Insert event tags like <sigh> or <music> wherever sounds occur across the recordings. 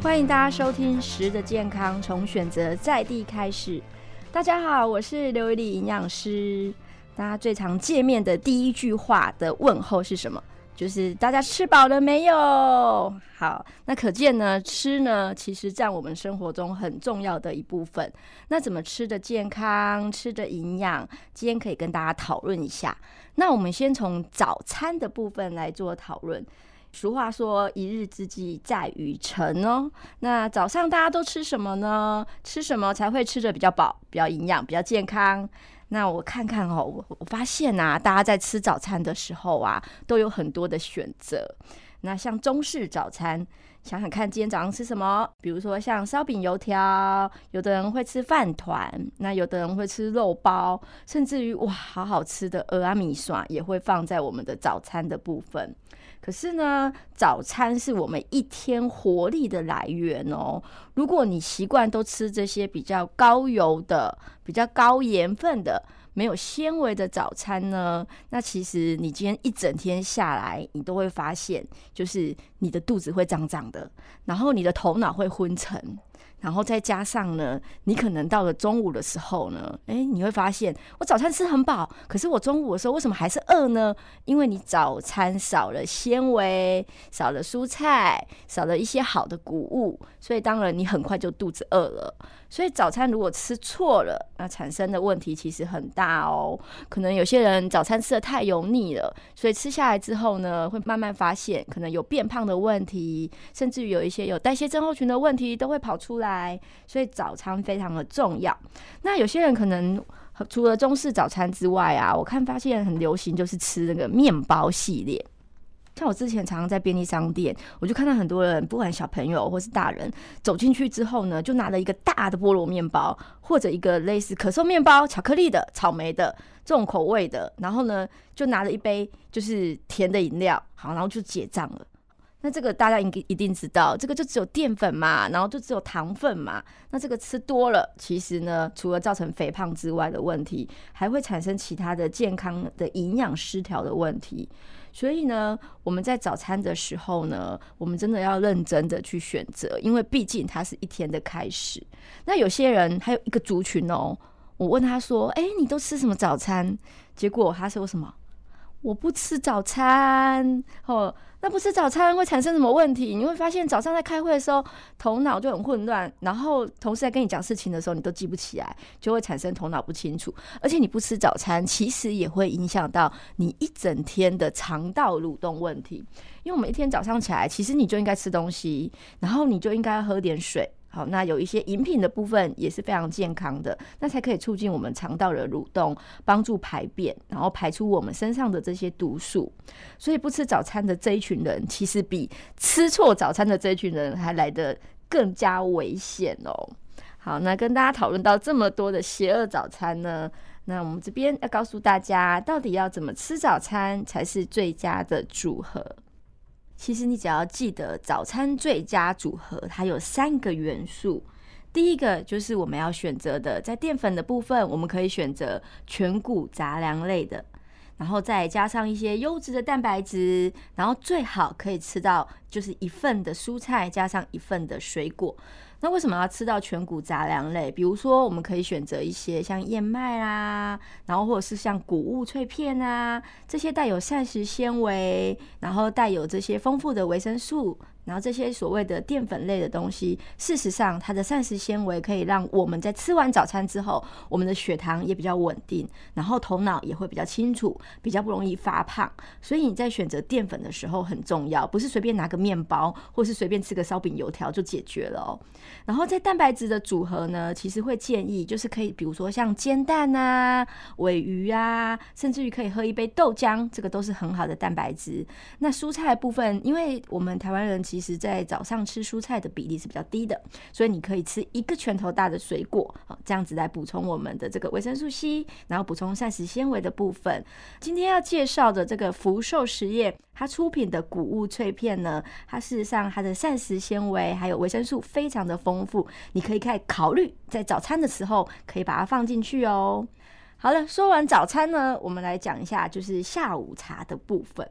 欢迎大家收听《食的健康》，从选择在地开始。大家好，我是刘一丽营养师。大家最常见面的第一句话的问候是什么？就是大家吃饱了没有？好，那可见呢，吃呢其实占我们生活中很重要的一部分。那怎么吃的健康，吃的营养？今天可以跟大家讨论一下。那我们先从早餐的部分来做讨论。俗话说，一日之计在于晨哦。那早上大家都吃什么呢？吃什么才会吃的比较饱、比较营养、比较健康？那我看看哦，我我发现啊，大家在吃早餐的时候啊，都有很多的选择。那像中式早餐，想想看今天早上吃什么？比如说像烧饼、油条，有的人会吃饭团，那有的人会吃肉包，甚至于哇，好好吃的阿米刷也会放在我们的早餐的部分。可是呢，早餐是我们一天活力的来源哦。如果你习惯都吃这些比较高油的、比较高盐分的、没有纤维的早餐呢，那其实你今天一整天下来，你都会发现，就是你的肚子会胀胀的，然后你的头脑会昏沉。然后再加上呢，你可能到了中午的时候呢，哎，你会发现我早餐吃很饱，可是我中午的时候为什么还是饿呢？因为你早餐少了纤维，少了蔬菜，少了一些好的谷物，所以当然你很快就肚子饿了。所以早餐如果吃错了，那产生的问题其实很大哦。可能有些人早餐吃的太油腻了，所以吃下来之后呢，会慢慢发现可能有变胖的问题，甚至于有一些有代谢症候群的问题都会跑出来。所以早餐非常的重要。那有些人可能除了中式早餐之外啊，我看发现很流行就是吃那个面包系列。像我之前常常在便利商店，我就看到很多人，不管小朋友或是大人，走进去之后呢，就拿了一个大的菠萝面包，或者一个类似可颂面包、巧克力的、草莓的这种口味的，然后呢，就拿了一杯就是甜的饮料，好，然后就结账了。那这个大家应该一定知道，这个就只有淀粉嘛，然后就只有糖分嘛。那这个吃多了，其实呢，除了造成肥胖之外的问题，还会产生其他的健康的营养失调的问题。所以呢，我们在早餐的时候呢，我们真的要认真的去选择，因为毕竟它是一天的开始。那有些人还有一个族群哦，我问他说：“哎，你都吃什么早餐？”结果他说什么？我不吃早餐哦，那不吃早餐会产生什么问题？你会发现早上在开会的时候头脑就很混乱，然后同事在跟你讲事情的时候你都记不起来，就会产生头脑不清楚。而且你不吃早餐，其实也会影响到你一整天的肠道蠕动问题。因为我们一天早上起来，其实你就应该吃东西，然后你就应该喝点水。好，那有一些饮品的部分也是非常健康的，那才可以促进我们肠道的蠕动，帮助排便，然后排出我们身上的这些毒素。所以不吃早餐的这一群人，其实比吃错早餐的这一群人还来得更加危险哦。好，那跟大家讨论到这么多的邪恶早餐呢，那我们这边要告诉大家，到底要怎么吃早餐才是最佳的组合。其实你只要记得早餐最佳组合，它有三个元素。第一个就是我们要选择的，在淀粉的部分，我们可以选择全谷杂粮类的，然后再加上一些优质的蛋白质，然后最好可以吃到就是一份的蔬菜加上一份的水果。那为什么要吃到全谷杂粮类？比如说，我们可以选择一些像燕麦啦，然后或者是像谷物脆片啊，这些带有膳食纤维，然后带有这些丰富的维生素。然后这些所谓的淀粉类的东西，事实上它的膳食纤维可以让我们在吃完早餐之后，我们的血糖也比较稳定，然后头脑也会比较清楚，比较不容易发胖。所以你在选择淀粉的时候很重要，不是随便拿个面包或是随便吃个烧饼油条就解决了哦。然后在蛋白质的组合呢，其实会建议就是可以，比如说像煎蛋啊、尾鱼啊，甚至于可以喝一杯豆浆，这个都是很好的蛋白质。那蔬菜部分，因为我们台湾人其其实，在早上吃蔬菜的比例是比较低的，所以你可以吃一个拳头大的水果，好，这样子来补充我们的这个维生素 C，然后补充膳食纤维的部分。今天要介绍的这个福寿实业，它出品的谷物脆片呢，它事实上它的膳食纤维还有维生素非常的丰富，你可以开考虑在早餐的时候可以把它放进去哦。好了，说完早餐呢，我们来讲一下就是下午茶的部分。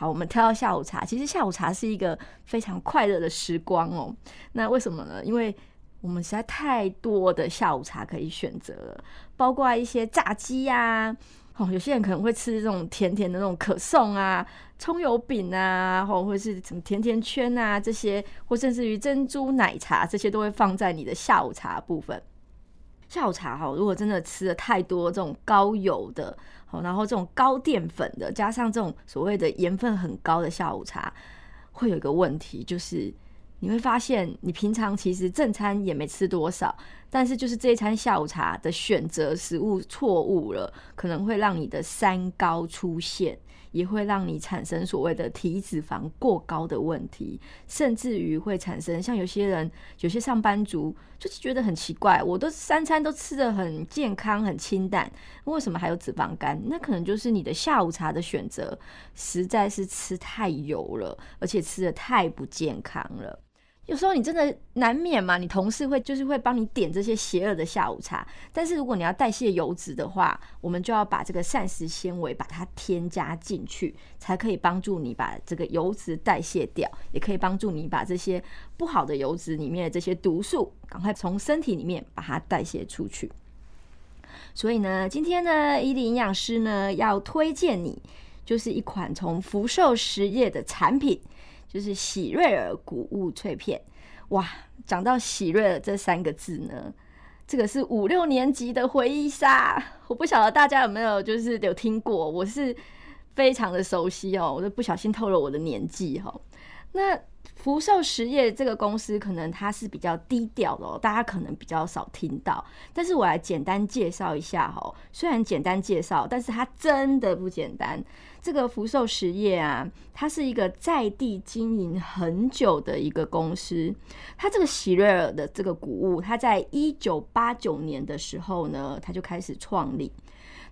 好，我们跳到下午茶。其实下午茶是一个非常快乐的时光哦。那为什么呢？因为我们实在太多的下午茶可以选择了，包括一些炸鸡呀，哦，有些人可能会吃这种甜甜的那种可颂啊、葱油饼啊，或或是什么甜甜圈啊这些，或甚至于珍珠奶茶这些都会放在你的下午茶部分。下午茶哈，如果真的吃了太多这种高油的，好，然后这种高淀粉的，加上这种所谓的盐分很高的下午茶，会有一个问题，就是你会发现，你平常其实正餐也没吃多少，但是就是这一餐下午茶的选择食物错误了，可能会让你的三高出现。也会让你产生所谓的体脂肪过高的问题，甚至于会产生像有些人、有些上班族就是觉得很奇怪，我都三餐都吃的很健康、很清淡，为什么还有脂肪肝？那可能就是你的下午茶的选择实在是吃太油了，而且吃的太不健康了。有时候你真的难免嘛，你同事会就是会帮你点这些邪恶的下午茶。但是如果你要代谢油脂的话，我们就要把这个膳食纤维把它添加进去，才可以帮助你把这个油脂代谢掉，也可以帮助你把这些不好的油脂里面的这些毒素赶快从身体里面把它代谢出去。所以呢，今天呢，伊利营养师呢要推荐你，就是一款从福寿实业的产品。就是喜瑞尔谷物脆片，哇！讲到喜瑞尔这三个字呢，这个是五六年级的回忆杀。我不晓得大家有没有就是有听过，我是非常的熟悉哦。我都不小心透露我的年纪哦。那福寿实业这个公司，可能它是比较低调的哦，大家可能比较少听到。但是我来简单介绍一下哈，虽然简单介绍，但是它真的不简单。这个福寿实业啊，它是一个在地经营很久的一个公司。它这个喜瑞尔的这个谷物，它在一九八九年的时候呢，它就开始创立。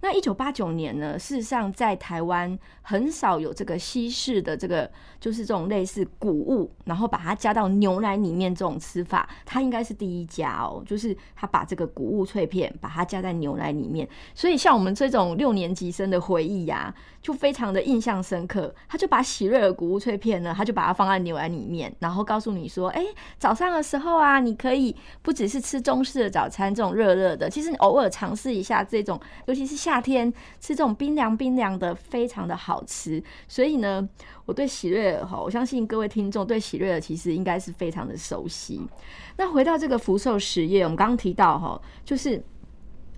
那一九八九年呢，事实上在台湾很少有这个西式的这个，就是这种类似谷物，然后把它加到牛奶里面这种吃法，它应该是第一家哦。就是他把这个谷物脆片把它加在牛奶里面，所以像我们这种六年级生的回忆呀，就非常的印象深刻。他就把喜瑞尔谷物脆片呢，他就把它放在牛奶里面，然后告诉你说，哎，早上的时候啊，你可以不只是吃中式的早餐这种热热的，其实你偶尔尝试一下这种，尤其是。夏天吃这种冰凉冰凉的，非常的好吃。所以呢，我对喜瑞尔哈，我相信各位听众对喜瑞尔其实应该是非常的熟悉。那回到这个福寿实业，我们刚刚提到哈，就是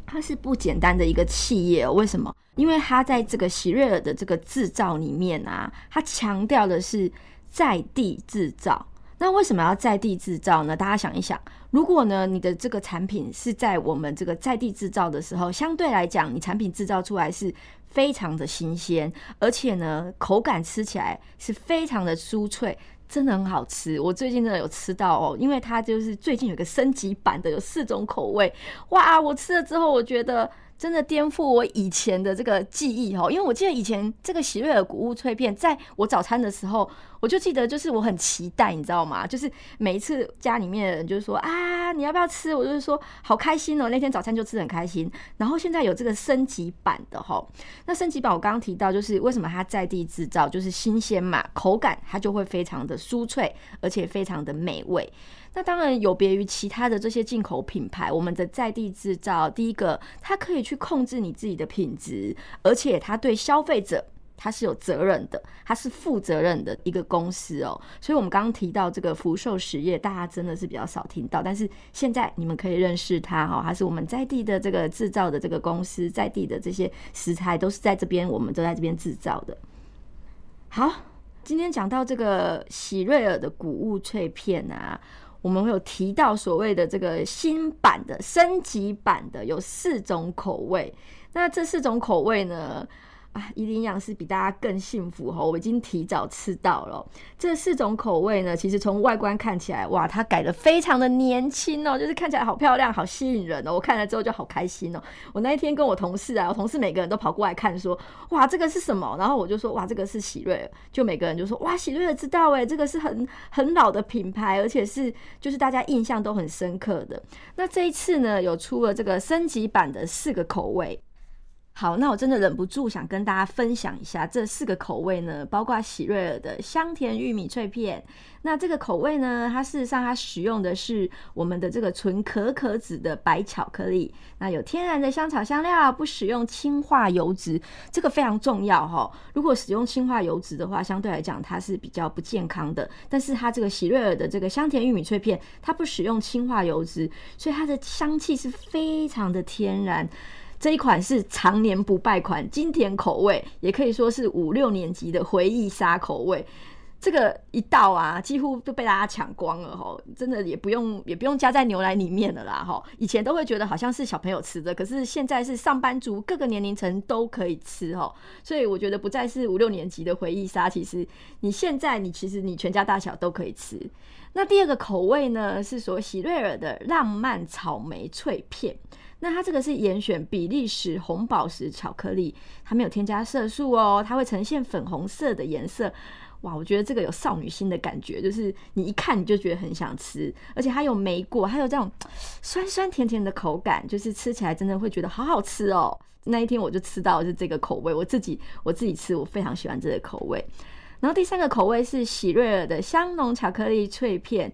它是不简单的一个企业。为什么？因为它在这个喜瑞尔的这个制造里面啊，它强调的是在地制造。那为什么要在地制造呢？大家想一想，如果呢你的这个产品是在我们这个在地制造的时候，相对来讲，你产品制造出来是非常的新鲜，而且呢口感吃起来是非常的酥脆，真的很好吃。我最近真的有吃到哦，因为它就是最近有个升级版的，有四种口味，哇！我吃了之后，我觉得。真的颠覆我以前的这个记忆哦，因为我记得以前这个喜瑞尔谷物脆片，在我早餐的时候，我就记得就是我很期待，你知道吗？就是每一次家里面的人就是说啊，你要不要吃？我就是说好开心哦，那天早餐就吃很开心。然后现在有这个升级版的哈，那升级版我刚刚提到就是为什么它在地制造，就是新鲜嘛，口感它就会非常的酥脆，而且非常的美味。那当然有别于其他的这些进口品牌，我们的在地制造，第一个它可以去控制你自己的品质，而且它对消费者它是有责任的，它是负责任的一个公司哦。所以，我们刚刚提到这个福寿实业，大家真的是比较少听到，但是现在你们可以认识它哈，它是我们在地的这个制造的这个公司，在地的这些食材都是在这边，我们都在这边制造的。好，今天讲到这个喜瑞尔的谷物脆片啊。我们会有提到所谓的这个新版的升级版的有四种口味，那这四种口味呢？啊，伊林养是比大家更幸福哈！我已经提早吃到了这四种口味呢。其实从外观看起来，哇，它改的非常的年轻哦，就是看起来好漂亮，好吸引人哦。我看了之后就好开心哦。我那一天跟我同事啊，我同事每个人都跑过来看，说哇，这个是什么？然后我就说哇，这个是喜瑞。就每个人就说哇，喜瑞知道哎，这个是很很老的品牌，而且是就是大家印象都很深刻的。那这一次呢，有出了这个升级版的四个口味。好，那我真的忍不住想跟大家分享一下这四个口味呢，包括喜瑞尔的香甜玉米脆片。那这个口味呢，它事实上它使用的是我们的这个纯可可脂的白巧克力，那有天然的香草香料，不使用氢化油脂，这个非常重要哈。如果使用氢化油脂的话，相对来讲它是比较不健康的。但是它这个喜瑞尔的这个香甜玉米脆片，它不使用氢化油脂，所以它的香气是非常的天然。这一款是常年不败款，经典口味，也可以说是五六年级的回忆杀口味。这个一到啊，几乎都被大家抢光了哈，真的也不用也不用加在牛奶里面了啦哈。以前都会觉得好像是小朋友吃的，可是现在是上班族各个年龄层都可以吃哈。所以我觉得不再是五六年级的回忆杀，其实你现在你其实你全家大小都可以吃。那第二个口味呢，是说喜瑞尔的浪漫草莓脆片。那它这个是严选比利时红宝石巧克力，它没有添加色素哦，它会呈现粉红色的颜色。哇，我觉得这个有少女心的感觉，就是你一看你就觉得很想吃，而且它有莓果，还有这种 <tsk> 酸酸甜甜的口感，就是吃起来真的会觉得好好吃哦。那一天我就吃到是这个口味，我自己我自己吃，我非常喜欢这个口味。然后第三个口味是喜瑞尔的香浓巧克力脆片。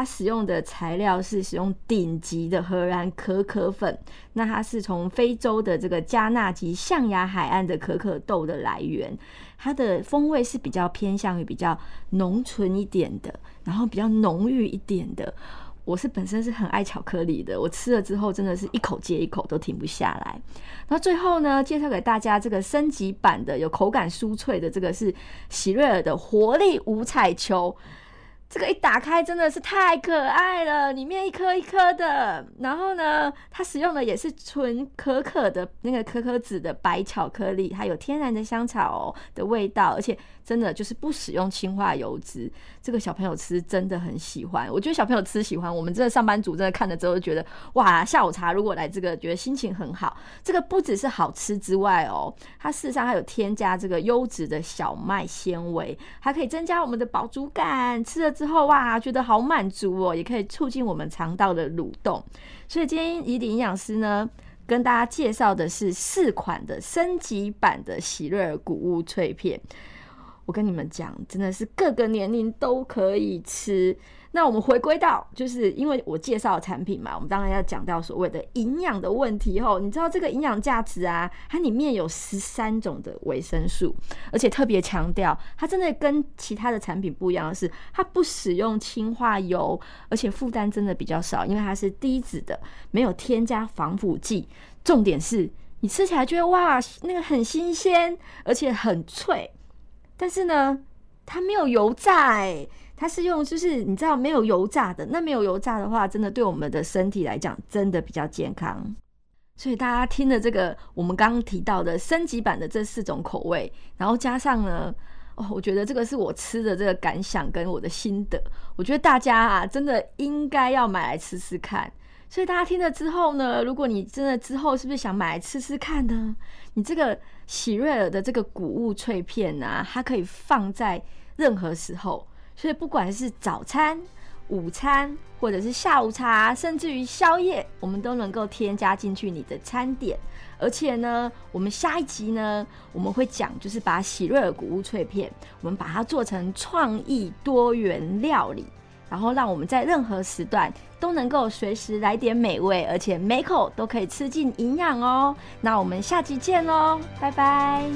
它使用的材料是使用顶级的荷兰可可粉，那它是从非洲的这个加纳及象牙海岸的可可豆的来源，它的风味是比较偏向于比较浓醇一点的，然后比较浓郁一点的。我是本身是很爱巧克力的，我吃了之后真的是一口接一口都停不下来。那最后呢，介绍给大家这个升级版的有口感酥脆的，这个是喜瑞尔的活力五彩球。这个一打开真的是太可爱了，里面一颗一颗的。然后呢，它使用的也是纯可可的那个可可脂的白巧克力，它有天然的香草的味道，而且真的就是不使用氢化油脂。这个小朋友吃真的很喜欢，我觉得小朋友吃喜欢，我们这个上班族真的看了之后觉得哇，下午茶如果来这个，觉得心情很好。这个不只是好吃之外哦，它事实上还有添加这个优质的小麦纤维，还可以增加我们的饱足感。吃了。之后哇，觉得好满足哦，也可以促进我们肠道的蠕动。所以今天怡迪营养师呢，跟大家介绍的是四款的升级版的喜瑞尔谷物脆片。我跟你们讲，真的是各个年龄都可以吃。那我们回归到，就是因为我介绍产品嘛，我们当然要讲到所谓的营养的问题吼。你知道这个营养价值啊，它里面有十三种的维生素，而且特别强调，它真的跟其他的产品不一样的是，它不使用氢化油，而且负担真的比较少，因为它是低脂的，没有添加防腐剂。重点是你吃起来觉得哇，那个很新鲜，而且很脆，但是呢，它没有油炸。它是用，就是你知道没有油炸的，那没有油炸的话，真的对我们的身体来讲，真的比较健康。所以大家听了这个我们刚刚提到的升级版的这四种口味，然后加上呢，哦，我觉得这个是我吃的这个感想跟我的心得，我觉得大家啊，真的应该要买来吃吃看。所以大家听了之后呢，如果你真的之后是不是想买来吃吃看呢？你这个喜瑞尔的这个谷物脆片啊，它可以放在任何时候。所以不管是早餐、午餐，或者是下午茶，甚至于宵夜，我们都能够添加进去你的餐点。而且呢，我们下一集呢，我们会讲，就是把喜瑞尔谷物脆片，我们把它做成创意多元料理，然后让我们在任何时段都能够随时来点美味，而且每口都可以吃进营养哦。那我们下集见喽，拜拜。